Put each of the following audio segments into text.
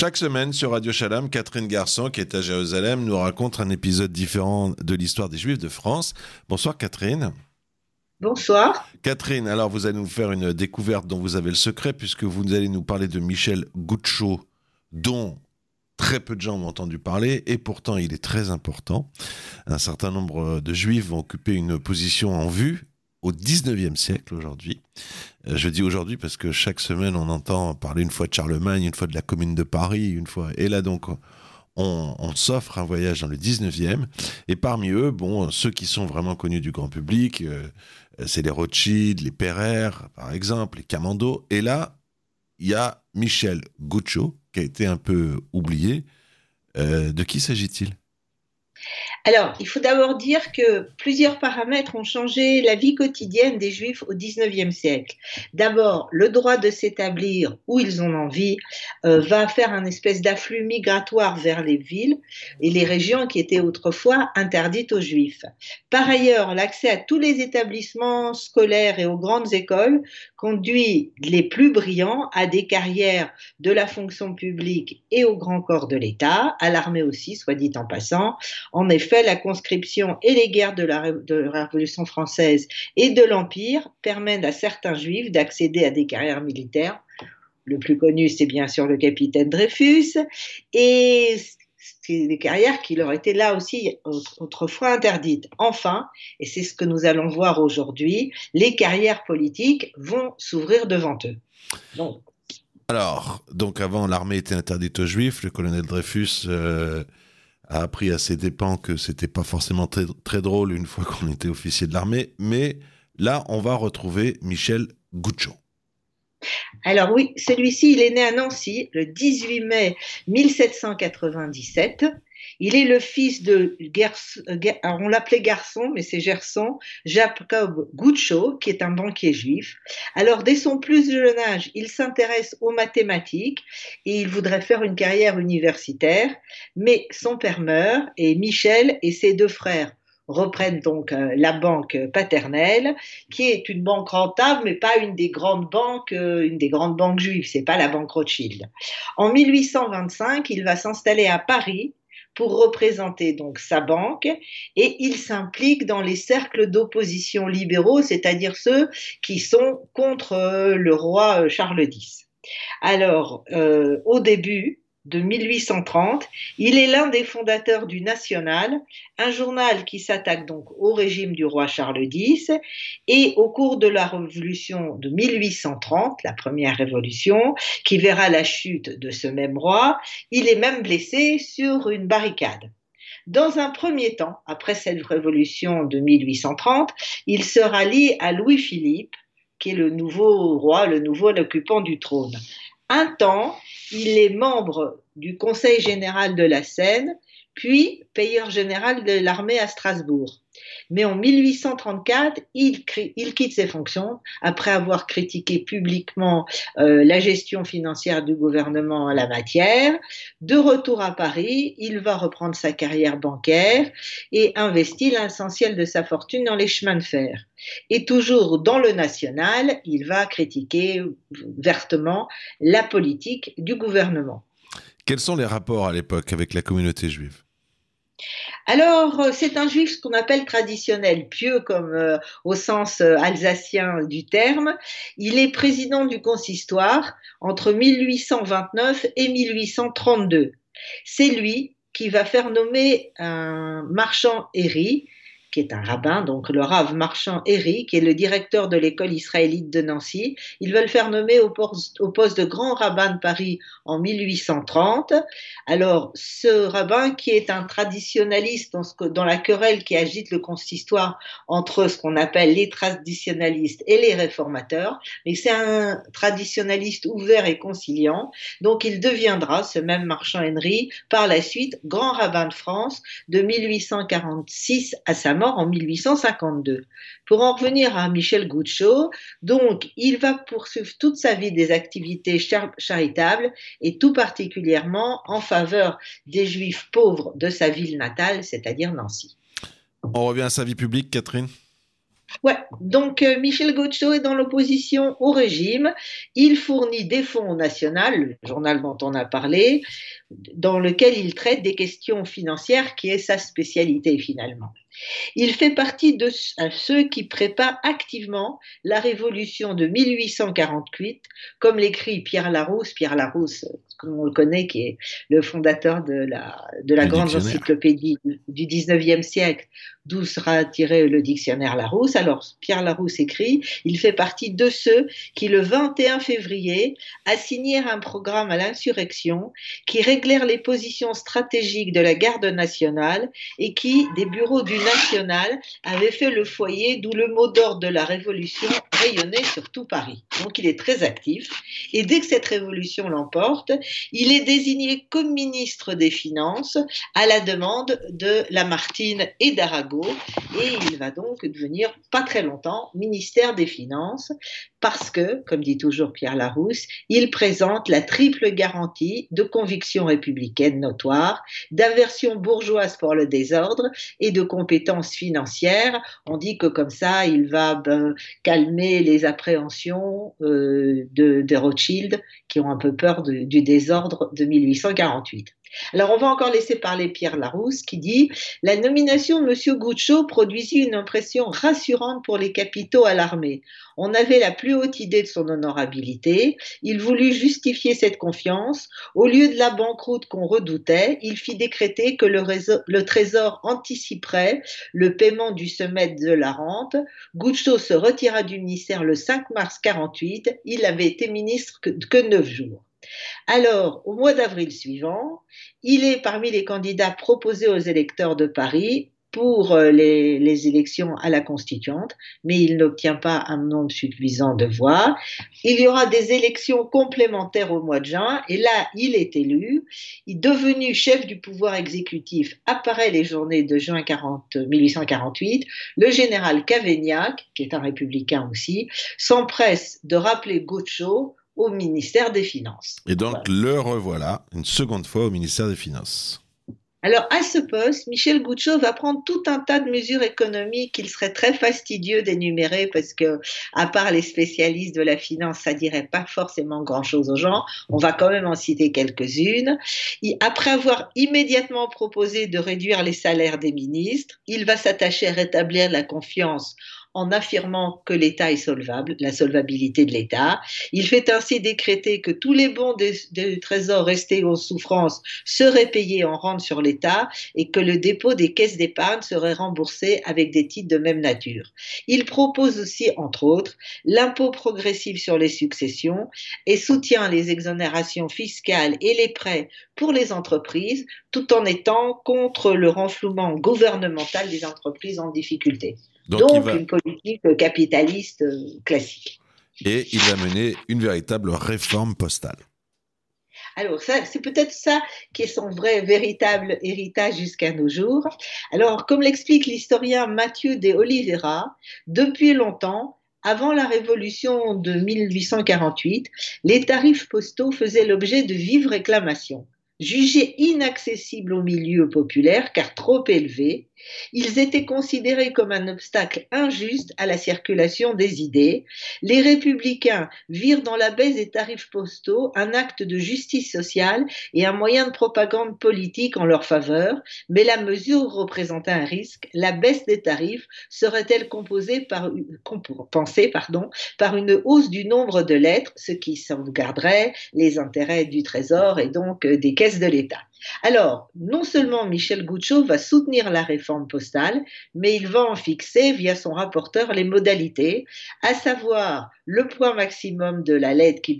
Chaque semaine sur Radio Shalom, Catherine Garçon, qui est à Jérusalem, nous raconte un épisode différent de l'histoire des Juifs de France. Bonsoir Catherine. Bonsoir. Catherine, alors vous allez nous faire une découverte dont vous avez le secret, puisque vous allez nous parler de Michel Goucho, dont très peu de gens ont entendu parler, et pourtant il est très important. Un certain nombre de Juifs vont occuper une position en vue au 19e siècle aujourd'hui. Euh, je dis aujourd'hui parce que chaque semaine on entend parler une fois de Charlemagne, une fois de la Commune de Paris, une fois. Et là donc on, s'offre un voyage dans le 19e. Et parmi eux, bon, ceux qui sont vraiment connus du grand public, euh, c'est les Rothschild, les Perrer, par exemple, les Camando. Et là, il y a Michel Guccio, qui a été un peu oublié. Euh, de qui s'agit-il? Alors, il faut d'abord dire que plusieurs paramètres ont changé la vie quotidienne des Juifs au XIXe siècle. D'abord, le droit de s'établir où ils ont envie euh, va faire un espèce d'afflux migratoire vers les villes et les régions qui étaient autrefois interdites aux Juifs. Par ailleurs, l'accès à tous les établissements scolaires et aux grandes écoles conduit les plus brillants à des carrières de la fonction publique et au grand corps de l'État, à l'armée aussi, soit dit en passant. En effet, la conscription et les guerres de la, Révolution française et de l'Empire permettent à certains juifs d'accéder à des carrières militaires. Le plus connu, c'est bien sûr le capitaine Dreyfus, et c'est des carrières qui leur étaient là aussi autrefois interdites. Enfin, et c'est ce que nous allons voir aujourd'hui, les carrières politiques vont s'ouvrir devant eux. Alors, donc avant, l'armée était interdite aux juifs, le colonel Dreyfus... Euh, a appris à ses dépens que c'était pas forcément très, très drôle une fois qu'on était officier de l'armée, mais là, on va retrouver Michel Goucho. Alors oui, celui-ci, il est né à Nancy le 18 mai 1797. Il est le fils de, euh, on l'appelait garçon, mais c'est Gerson, Jacob Guccio, qui est un banquier juif. Alors, dès son plus jeune âge, il s'intéresse aux mathématiques et il voudrait faire une carrière universitaire, mais son père meurt et Michel et ses deux frères reprennent donc euh, la banque paternelle, qui est une banque rentable, mais pas une des grandes banques, euh, une des grandes banques juives. C'est pas la banque Rothschild. En 1825, il va s'installer à Paris pour représenter donc sa banque et il s'implique dans les cercles d'opposition libéraux, c'est-à-dire ceux qui sont contre euh, le roi euh, Charles X. Alors, euh, au début, de 1830. Il est l'un des fondateurs du National, un journal qui s'attaque donc au régime du roi Charles X. Et au cours de la révolution de 1830, la première révolution, qui verra la chute de ce même roi, il est même blessé sur une barricade. Dans un premier temps, après cette révolution de 1830, il se rallie à Louis-Philippe, qui est le nouveau roi, le nouveau occupant du trône. Un temps, il est membre du Conseil général de la Seine, puis payeur général de l'armée à Strasbourg. Mais en 1834, il, quitte ses fonctions après avoir critiqué publiquement euh, la gestion financière du gouvernement en la matière. De retour à Paris, il va reprendre sa carrière bancaire et investit l'essentiel de sa fortune dans les chemins de fer. Et toujours dans le national, il va critiquer vertement la politique du gouvernement. Quels sont les rapports à l'époque avec la communauté juive? Alors, euh, c'est un juif ce qu'on appelle traditionnel, pieux comme euh, au sens euh, alsacien du terme. Il est président du consistoire entre 1829 et 1832. C'est lui qui va faire nommer un marchand Héry qui est un rabbin, donc le Rav Marchand Eri, qui est le directeur de l'école israélite de Nancy. Ils veulent faire nommer au poste, de grand rabbin de Paris en 1830. Alors, ce rabbin, qui est un traditionnaliste dans, ce dans la querelle qui agite le consistoire entre ce qu'on appelle les traditionnalistes et les réformateurs, mais c'est un traditionnaliste ouvert et conciliant. Donc, il deviendra, ce même Marchand Henry, par la suite, grand rabbin de France de 1846 à sa en 1852. Pour en revenir à Michel Goucho, donc il va poursuivre toute sa vie des activités charitables et tout particulièrement en faveur des juifs pauvres de sa ville natale, c'est-à-dire Nancy. On revient à sa vie publique, Catherine Ouais, donc euh, Michel Gaucho est dans l'opposition au régime. Il fournit des fonds national, le journal dont on a parlé, dans lequel il traite des questions financières, qui est sa spécialité finalement. Il fait partie de ceux qui préparent activement la révolution de 1848, comme l'écrit Pierre Larousse, Pierre Larousse, comme on le connaît, qui est le fondateur de la, de la grande encyclopédie du 19e siècle, d'où sera tiré le dictionnaire Larousse. Alors, Pierre Larousse écrit, il fait partie de ceux qui, le 21 février, assignèrent un programme à l'insurrection qui réglèrent les positions stratégiques de la garde nationale et qui, des bureaux du national, avaient fait le foyer d'où le mot d'ordre de la révolution rayonnait sur tout Paris. Donc, il est très actif. Et dès que cette révolution l'emporte, il est désigné comme ministre des Finances à la demande de Lamartine et d'Arago. Et il va donc devenir pas très longtemps ministère des Finances parce que, comme dit toujours Pierre Larousse, il présente la triple garantie de conviction républicaine notoire, d'aversion bourgeoise pour le désordre et de compétences financières. On dit que comme ça, il va ben, calmer les appréhensions euh, de, de, Rothschild qui ont un peu peur du désordre de 1848. Alors, on va encore laisser parler Pierre Larousse qui dit La nomination de M. Goucho produisit une impression rassurante pour les capitaux à l'armée. On avait la plus haute idée de son honorabilité. Il voulut justifier cette confiance. Au lieu de la banqueroute qu'on redoutait, il fit décréter que le, trésor anticiperait le paiement du semestre de la rente. Goucho se retira du ministère le 5 mars 48. Il avait été ministre que neuf jours. Alors, au mois d'avril suivant, il est parmi les candidats proposés aux électeurs de Paris pour euh, les, élections à la constituante, mais il n'obtient pas un nombre suffisant de voix. Il y aura des élections complémentaires au mois de juin, et là, il est élu. Il devenu chef du pouvoir exécutif apparaît les journées de juin 40, 1848. Le général Cavaignac, qui est un républicain aussi, s'empresse de rappeler Gaucho au ministère des Finances. Et donc le revoilà une seconde fois au ministère des Finances. Alors, à ce poste, Michel Goucho va prendre tout un tas de mesures économiques qu'il serait très fastidieux d'énumérer parce que, à part les spécialistes de la finance, ça dirait pas forcément grand chose aux gens. On va quand même en citer quelques-unes. Après avoir immédiatement proposé de réduire les salaires des ministres, il va s'attacher à rétablir la confiance en affirmant que l'État est solvable, la solvabilité de l'État. Il fait ainsi décréter que tous les bons du trésor restés en souffrance seraient payés en rente sur l'État et que le dépôt des caisses d'épargne serait remboursé avec des titres de même nature. Il propose aussi, entre autres, l'impôt progressif sur les successions et soutient les exonérations fiscales et les prêts pour les entreprises tout en étant contre le renflouement gouvernemental des entreprises en difficulté. Donc, une politique capitaliste euh, classique. Et il va mener une véritable réforme postale. Alors, c'est peut-être ça qui est son vrai, véritable héritage jusqu'à nos jours. Alors, comme l'explique l'historien Mathieu de Oliveira, depuis longtemps, avant la révolution de 1848, les tarifs postaux faisaient l'objet de vives réclamations. Jugés inaccessibles au milieu populaire car trop élevés, ils étaient considérés comme un obstacle injuste à la circulation des idées. Les républicains virent dans la baisse des tarifs postaux un acte de justice sociale et un moyen de propagande politique en leur faveur, mais la mesure représentait un risque. La baisse des tarifs serait-elle compensée par, pardon, par une hausse du nombre de lettres, ce qui sauvegarderait les intérêts du Trésor et donc euh, des caisses de l'État? Alors, non seulement Michel Goucho va soutenir la réforme postale, mais il va en fixer via son rapporteur les modalités, à savoir le point maximum de la lettre qui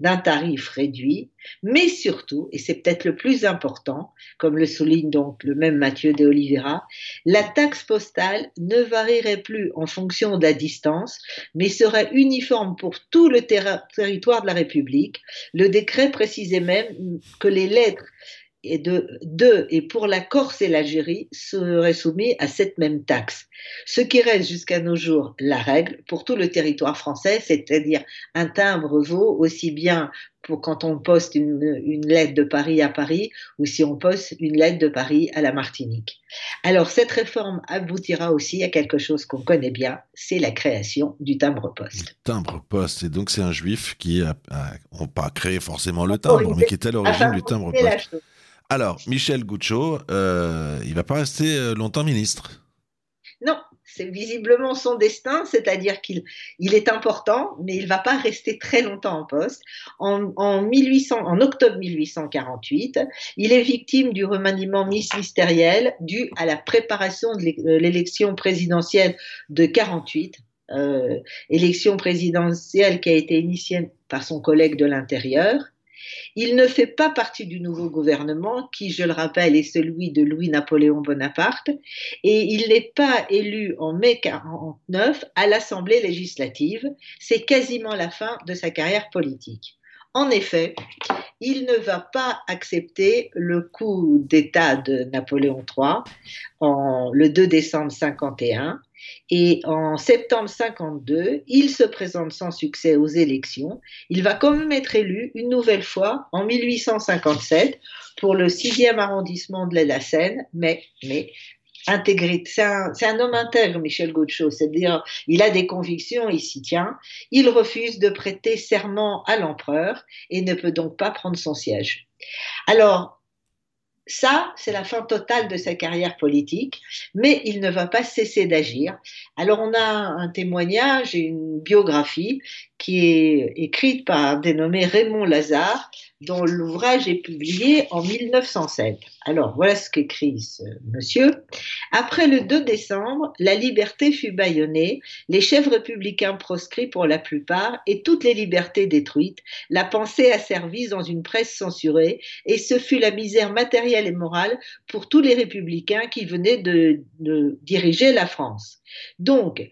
d'un tarif réduit, mais surtout, et c'est peut-être le plus important, comme le souligne donc le même Mathieu de Oliveira, la taxe postale ne varierait plus en fonction de la distance, mais serait uniforme pour tout le territoire de la République. Le décret précisait même que les lettres et de deux et pour la Corse et l'Algérie seraient soumis à cette même taxe. Ce qui reste jusqu'à nos jours la règle pour tout le territoire français, c'est-à-dire un timbre vaut aussi bien pour quand on poste une, une, lettre de Paris à Paris ou si on poste une lettre de Paris à la Martinique. Alors cette réforme aboutira aussi à quelque chose qu'on connaît bien, c'est la création du timbre-poste. Timbre-poste, et donc c'est un juif qui a, pas créé forcément le timbre, mais qui est à l'origine du timbre-poste. Alors, Michel Goucho, euh, il va pas rester euh, longtemps ministre. Non, c'est visiblement son destin, c'est-à-dire qu'il il est important, mais il va pas rester très longtemps en poste. En, en, 1800, en octobre 1848, il est victime du remaniement ministériel dû à la préparation de l'élection présidentielle de 48. Euh, élection présidentielle qui a été initiée par son collègue de l'Intérieur. Il ne fait pas partie du nouveau gouvernement qui, je le rappelle, est celui de Louis-Napoléon Bonaparte et il n'est pas élu en mai 49 à l'Assemblée législative. C'est quasiment la fin de sa carrière politique. En effet, il ne va pas accepter le coup d'État de Napoléon III en, le 2 décembre 51 et en septembre 52, il se présente sans succès aux élections. Il va quand même être élu une nouvelle fois en 1857 pour le 6e arrondissement de la Seine, mais, mais c'est un, un, homme intègre, Michel Gaucho, c'est-à-dire il a des convictions, il s'y tient. Il refuse de prêter serment à l'empereur et ne peut donc pas prendre son siège. Alors, ça, c'est la fin totale de sa carrière politique, mais il ne va pas cesser d'agir. Alors on a un témoignage et une biographie qui est écrite par un dénommé Raymond Lazare, dont l'ouvrage est publié en 1907. Alors voilà ce qu'écrit ce monsieur. Après le 2 décembre, la liberté fut bâillonnée, les chefs républicains proscrits pour la plupart et toutes les libertés détruites, la pensée asservie dans une presse censurée, et ce fut la misère matérielle et morale pour tous les républicains qui venaient de, de diriger la France. Donc,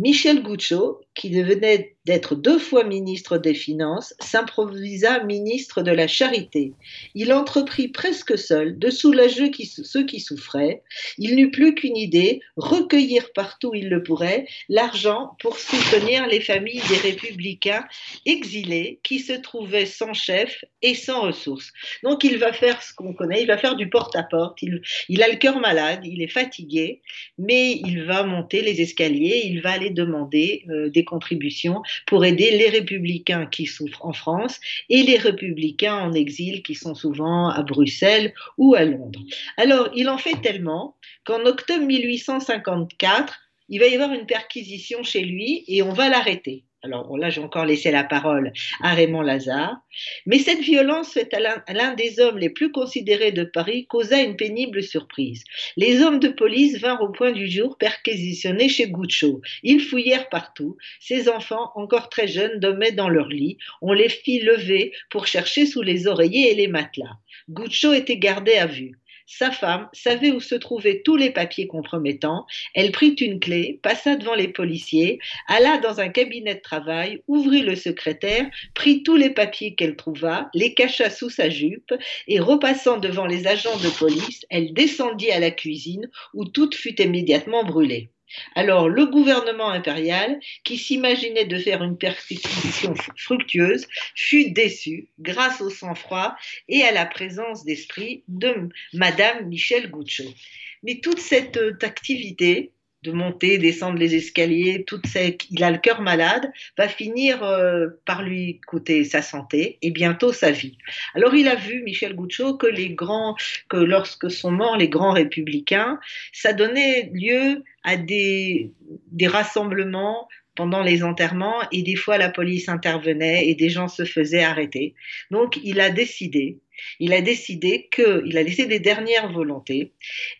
Michel Goucho, qui devenait d'être deux fois ministre des Finances, s'improvisa ministre de la Charité. Il entreprit presque seul de soulager ceux qui souffraient. Il n'eut plus qu'une idée, recueillir partout où il le pourrait l'argent pour soutenir les familles des républicains exilés qui se trouvaient sans chef et sans ressources. Donc il va faire ce qu'on connaît, il va faire du porte-à-porte, il, il a le cœur malade, il est fatigué, mais il va monter les escaliers, il va aller demander euh, des contributions pour aider les républicains qui souffrent en France et les républicains en exil qui sont souvent à Bruxelles ou à Londres. Alors, il en fait tellement qu'en octobre 1854, il va y avoir une perquisition chez lui et on va l'arrêter. Alors là, j'ai encore laissé la parole à Raymond Lazare. Mais cette violence faite à l'un des hommes les plus considérés de Paris causa une pénible surprise. Les hommes de police vinrent au point du jour perquisitionner chez Goucho. Ils fouillèrent partout. Ces enfants, encore très jeunes, dormaient dans leur lit. On les fit lever pour chercher sous les oreillers et les matelas. Goucho était gardé à vue. Sa femme savait où se trouvaient tous les papiers compromettants. Elle prit une clé, passa devant les policiers, alla dans un cabinet de travail, ouvrit le secrétaire, prit tous les papiers qu'elle trouva, les cacha sous sa jupe et repassant devant les agents de police, elle descendit à la cuisine où tout fut immédiatement brûlé. Alors, le gouvernement impérial, qui s'imaginait de faire une persécution fructueuse, fut déçu grâce au sang-froid et à la présence d'esprit de Madame Michel Goucho. Mais toute cette euh, activité de monter, descendre les escaliers, toute cette, il a le cœur malade, va finir euh, par lui coûter sa santé et bientôt sa vie. Alors il a vu, Michel Goucho, que les grands, que lorsque sont morts les grands républicains, ça donnait lieu à des, des rassemblements pendant les enterrements et des fois la police intervenait et des gens se faisaient arrêter. Donc il a décidé il a décidé qu'il a laissé des dernières volontés.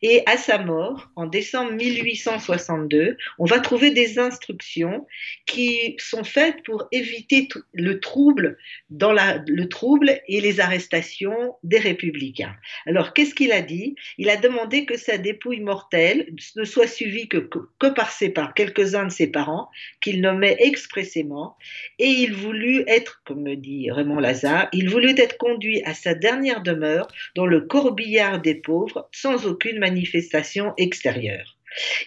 Et à sa mort, en décembre 1862, on va trouver des instructions qui sont faites pour éviter le trouble dans le trouble et les arrestations des républicains. Alors qu'est-ce qu'il a dit? Il a demandé que sa dépouille mortelle ne soit suivie que, par par quelques-uns de ses parents qu'il nommait expressément. Et il voulut être, comme me dit Raymond Lazare, il voulut être conduit à sa dernière dernière demeure dans le corbillard des pauvres sans aucune manifestation extérieure.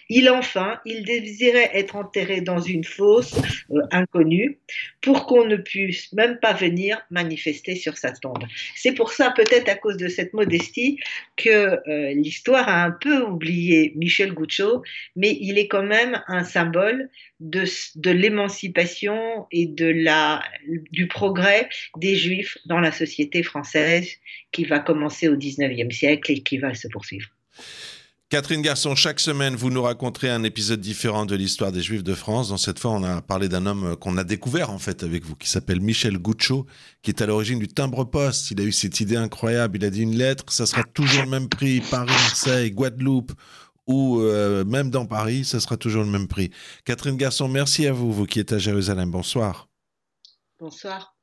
Il enfin, il désirait être enterré dans une fosse euh, inconnue pour qu'on ne puisse même pas venir manifester sur sa tombe. C'est pour ça, peut-être à cause de cette modestie, que euh, l'histoire a un peu oublié Michel Goucho, mais il est quand même un symbole de, l'émancipation et de la, du progrès des Juifs dans la société française qui va commencer au XIXe siècle et qui va se poursuivre. Catherine Garçon, chaque semaine, vous nous raconterez un épisode différent de l'histoire des Juifs de France. Dans cette fois, on a parlé d'un homme qu'on a découvert en fait avec vous, qui s'appelle Michel Goucho, qui est à l'origine du timbre-poste. Il a eu cette idée incroyable. Il a dit une lettre, ça sera toujours le même prix. Paris, Marseille, Guadeloupe ou euh, même dans Paris, ça sera toujours le même prix. Catherine Garçon, merci à vous, vous qui êtes à Jérusalem. Bonsoir. Bonsoir.